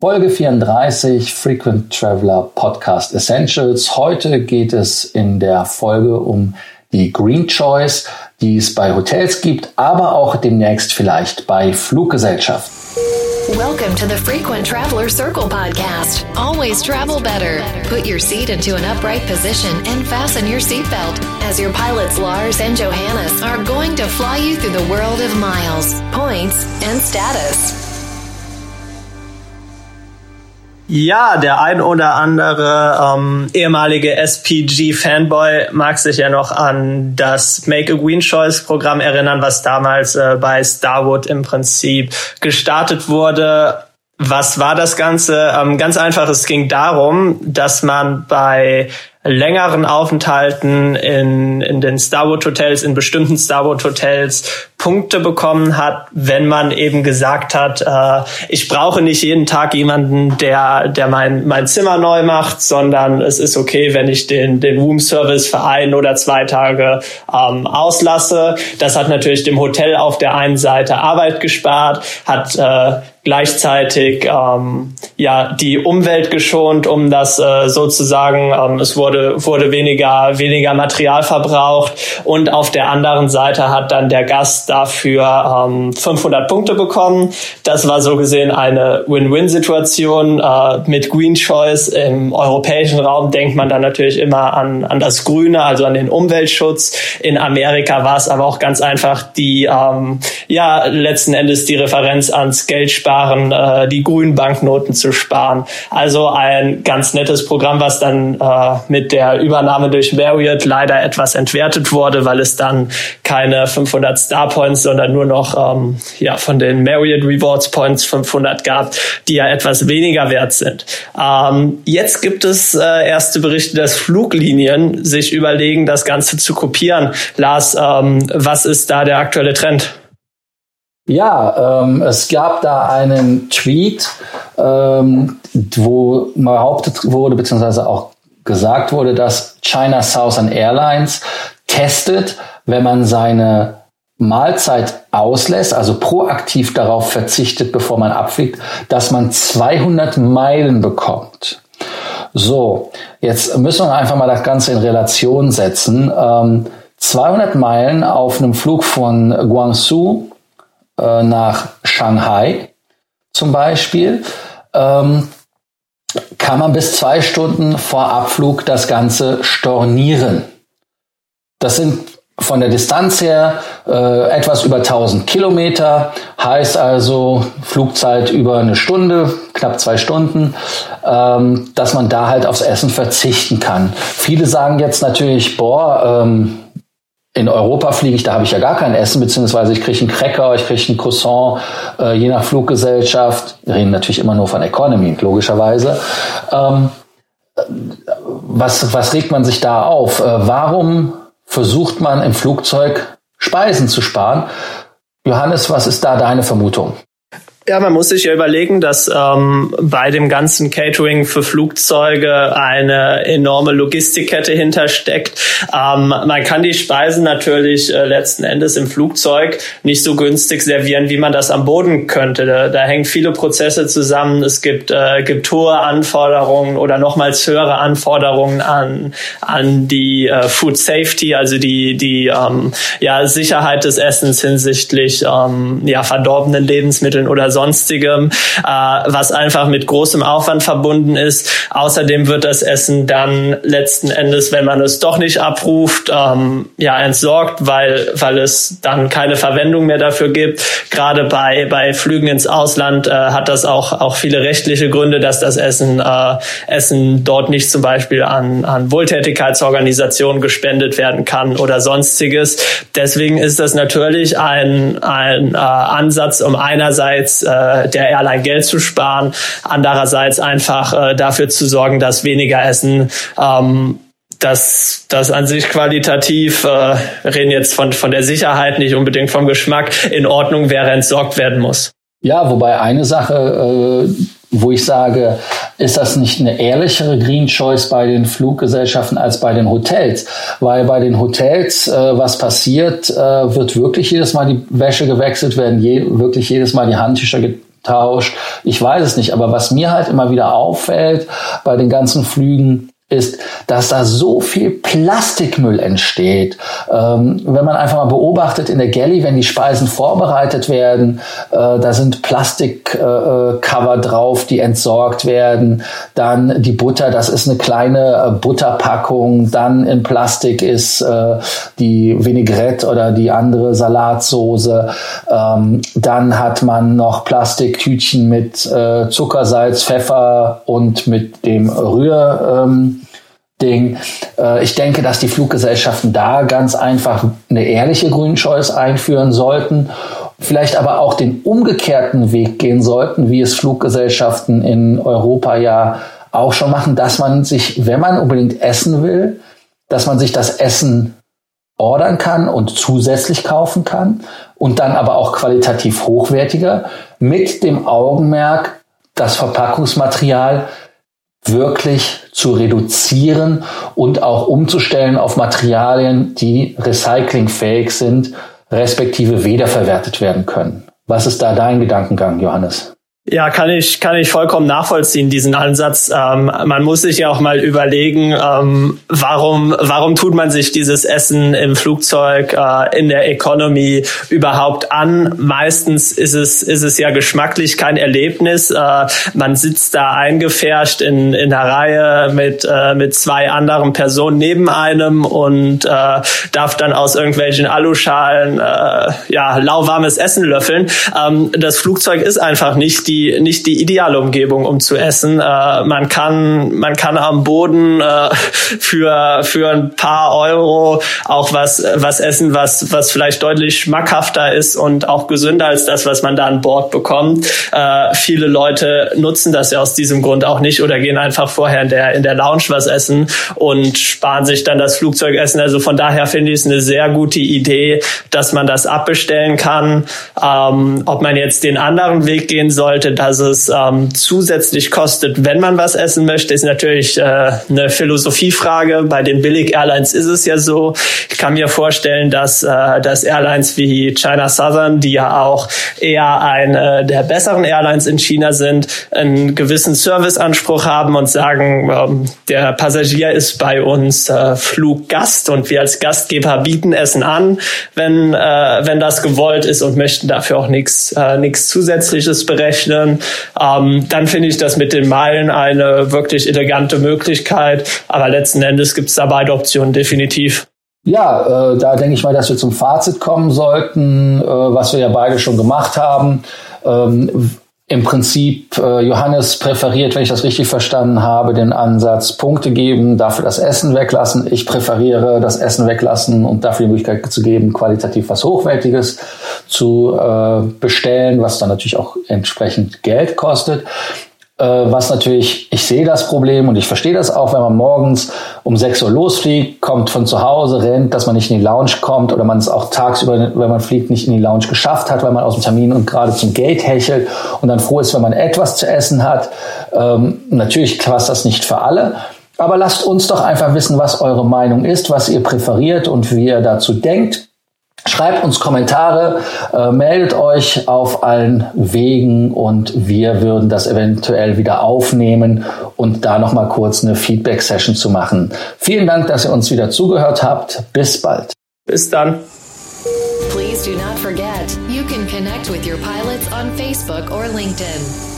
Folge 34 Frequent Traveler Podcast Essentials. Heute geht es in der Folge um die Green Choice, die es bei Hotels gibt, aber auch demnächst vielleicht bei Fluggesellschaften. Welcome to the Frequent Traveler Circle podcast. Always travel better. Put your seat into an upright position and fasten your seatbelt as your pilots Lars and Johannes are going to fly you through the world of miles, points, and status. Ja, der ein oder andere ähm, ehemalige SPG-Fanboy mag sich ja noch an das Make a Green Choice-Programm erinnern, was damals äh, bei Starwood im Prinzip gestartet wurde. Was war das Ganze? Ähm, ganz einfach, es ging darum, dass man bei längeren Aufenthalten in, in den Starwood Hotels, in bestimmten Starwood Hotels Punkte bekommen hat, wenn man eben gesagt hat, äh, ich brauche nicht jeden Tag jemanden, der, der mein, mein Zimmer neu macht, sondern es ist okay, wenn ich den, den Room Service für ein oder zwei Tage ähm, auslasse. Das hat natürlich dem Hotel auf der einen Seite Arbeit gespart, hat äh, gleichzeitig ähm, ja die Umwelt geschont, um das äh, sozusagen, ähm, es wurde wurde weniger weniger Material verbraucht und auf der anderen Seite hat dann der Gast dafür ähm, 500 Punkte bekommen. Das war so gesehen eine Win-Win-Situation äh, mit Green Choice im europäischen Raum denkt man dann natürlich immer an an das Grüne, also an den Umweltschutz. In Amerika war es aber auch ganz einfach die ähm, ja letzten Endes die Referenz ans Geldsparen sparen, äh, die grünen Banknoten zu sparen. Also ein ganz nettes Programm, was dann äh, mit der Übernahme durch Marriott leider etwas entwertet wurde, weil es dann keine 500 Star Points, sondern nur noch ähm, ja von den Marriott Rewards Points 500 gab, die ja etwas weniger wert sind. Ähm, jetzt gibt es äh, erste Berichte, dass Fluglinien sich überlegen, das Ganze zu kopieren. Lars, ähm, was ist da der aktuelle Trend? Ja, ähm, es gab da einen Tweet, ähm, wo behauptet wurde, beziehungsweise auch gesagt wurde, dass China Southern Airlines testet, wenn man seine Mahlzeit auslässt, also proaktiv darauf verzichtet, bevor man abfliegt, dass man 200 Meilen bekommt. So, jetzt müssen wir einfach mal das Ganze in Relation setzen. Ähm, 200 Meilen auf einem Flug von Guangzhou äh, nach Shanghai zum Beispiel, ähm, kann man bis zwei Stunden vor Abflug das Ganze stornieren. Das sind von der Distanz her äh, etwas über 1000 Kilometer, heißt also Flugzeit über eine Stunde, knapp zwei Stunden, ähm, dass man da halt aufs Essen verzichten kann. Viele sagen jetzt natürlich, boah, ähm, in Europa fliege ich, da habe ich ja gar kein Essen, beziehungsweise ich kriege einen Cracker, ich kriege einen Croissant, äh, je nach Fluggesellschaft. Wir reden natürlich immer nur von Economy, logischerweise. Ähm, was, was regt man sich da auf? Äh, warum versucht man im Flugzeug Speisen zu sparen? Johannes, was ist da deine Vermutung? Ja, man muss sich ja überlegen, dass ähm, bei dem ganzen Catering für Flugzeuge eine enorme Logistikkette hintersteckt. Ähm, man kann die Speisen natürlich äh, letzten Endes im Flugzeug nicht so günstig servieren, wie man das am Boden könnte. Da, da hängen viele Prozesse zusammen. Es gibt, äh, gibt hohe Anforderungen oder nochmals höhere Anforderungen an, an die äh, Food Safety, also die, die ähm, ja, Sicherheit des Essens hinsichtlich ähm, ja, verdorbenen Lebensmitteln oder so sonstigem, äh, was einfach mit großem Aufwand verbunden ist. Außerdem wird das Essen dann letzten Endes, wenn man es doch nicht abruft, ähm, ja entsorgt, weil weil es dann keine Verwendung mehr dafür gibt. Gerade bei bei Flügen ins Ausland äh, hat das auch auch viele rechtliche Gründe, dass das Essen äh, Essen dort nicht zum Beispiel an an Wohltätigkeitsorganisationen gespendet werden kann oder sonstiges. Deswegen ist das natürlich ein ein äh, Ansatz, um einerseits äh, der Airline Geld zu sparen, andererseits einfach äh, dafür zu sorgen, dass weniger Essen ähm, dass das an sich qualitativ, äh, reden jetzt von, von der Sicherheit, nicht unbedingt vom Geschmack, in Ordnung wäre, entsorgt werden muss. Ja, wobei eine Sache, äh, wo ich sage, ist das nicht eine ehrlichere Green Choice bei den Fluggesellschaften als bei den Hotels? Weil bei den Hotels, äh, was passiert, äh, wird wirklich jedes Mal die Wäsche gewechselt, werden je, wirklich jedes Mal die Handtücher tauscht. Ich weiß es nicht, aber was mir halt immer wieder auffällt bei den ganzen Flügen, ist, dass da so viel Plastikmüll entsteht. Ähm, wenn man einfach mal beobachtet in der Galley, wenn die Speisen vorbereitet werden, äh, da sind Plastikcover äh, drauf, die entsorgt werden. Dann die Butter, das ist eine kleine äh, Butterpackung. Dann in Plastik ist äh, die Vinaigrette oder die andere Salatsoße. Ähm, dann hat man noch Plastiktütchen mit äh, Zucker, Salz, Pfeffer und mit dem Rühr. Ähm, Ding. Äh, ich denke, dass die Fluggesellschaften da ganz einfach eine ehrliche Choice einführen sollten, vielleicht aber auch den umgekehrten Weg gehen sollten, wie es Fluggesellschaften in Europa ja auch schon machen, dass man sich, wenn man unbedingt essen will, dass man sich das Essen ordern kann und zusätzlich kaufen kann und dann aber auch qualitativ hochwertiger mit dem Augenmerk, das Verpackungsmaterial wirklich zu reduzieren und auch umzustellen auf Materialien, die recyclingfähig sind, respektive wiederverwertet werden können. Was ist da dein Gedankengang, Johannes? Ja, kann ich, kann ich vollkommen nachvollziehen, diesen Ansatz. Ähm, man muss sich ja auch mal überlegen, ähm, warum, warum tut man sich dieses Essen im Flugzeug, äh, in der Economy überhaupt an? Meistens ist es, ist es ja geschmacklich kein Erlebnis. Äh, man sitzt da eingefärscht in, in der Reihe mit, äh, mit zwei anderen Personen neben einem und äh, darf dann aus irgendwelchen Aluschalen, äh, ja, lauwarmes Essen löffeln. Ähm, das Flugzeug ist einfach nicht die die nicht die ideale Umgebung, um zu essen. Äh, man kann man kann am Boden äh, für für ein paar Euro auch was was essen, was was vielleicht deutlich schmackhafter ist und auch gesünder als das, was man da an Bord bekommt. Äh, viele Leute nutzen das ja aus diesem Grund auch nicht oder gehen einfach vorher in der in der Lounge was essen und sparen sich dann das Flugzeugessen. Also von daher finde ich es eine sehr gute Idee, dass man das abbestellen kann. Ähm, ob man jetzt den anderen Weg gehen sollte, sollte, dass es ähm, zusätzlich kostet, wenn man was essen möchte, ist natürlich äh, eine Philosophiefrage. Bei den Billig-Airlines ist es ja so. Ich kann mir vorstellen, dass, äh, dass Airlines wie China Southern, die ja auch eher eine der besseren Airlines in China sind, einen gewissen Serviceanspruch haben und sagen, ähm, der Passagier ist bei uns äh, Fluggast und wir als Gastgeber bieten Essen an, wenn, äh, wenn das gewollt ist und möchten dafür auch nichts äh, nichts Zusätzliches berechnen rechnen, ähm, dann finde ich das mit den Meilen eine wirklich elegante Möglichkeit. Aber letzten Endes gibt es da beide Optionen definitiv. Ja, äh, da denke ich mal, dass wir zum Fazit kommen sollten, äh, was wir ja beide schon gemacht haben. Ähm, im Prinzip äh, Johannes präferiert, wenn ich das richtig verstanden habe, den Ansatz Punkte geben, dafür das Essen weglassen. Ich präferiere das Essen weglassen und dafür die Möglichkeit zu geben, qualitativ was Hochwertiges zu äh, bestellen, was dann natürlich auch entsprechend Geld kostet. Äh, was natürlich, ich sehe das Problem und ich verstehe das auch, wenn man morgens um 6 Uhr losfliegt, kommt von zu Hause, rennt, dass man nicht in die Lounge kommt oder man es auch tagsüber, wenn man fliegt, nicht in die Lounge geschafft hat, weil man aus dem Termin und gerade zum Gate hechelt und dann froh ist, wenn man etwas zu essen hat. Ähm, natürlich passt das nicht für alle. Aber lasst uns doch einfach wissen, was eure Meinung ist, was ihr präferiert und wie ihr dazu denkt. Schreibt uns Kommentare, äh, meldet euch auf allen Wegen und wir würden das eventuell wieder aufnehmen und da nochmal kurz eine Feedback-Session zu machen. Vielen Dank, dass ihr uns wieder zugehört habt. Bis bald. Bis dann. Please do not forget, you can connect with your pilots on Facebook or LinkedIn.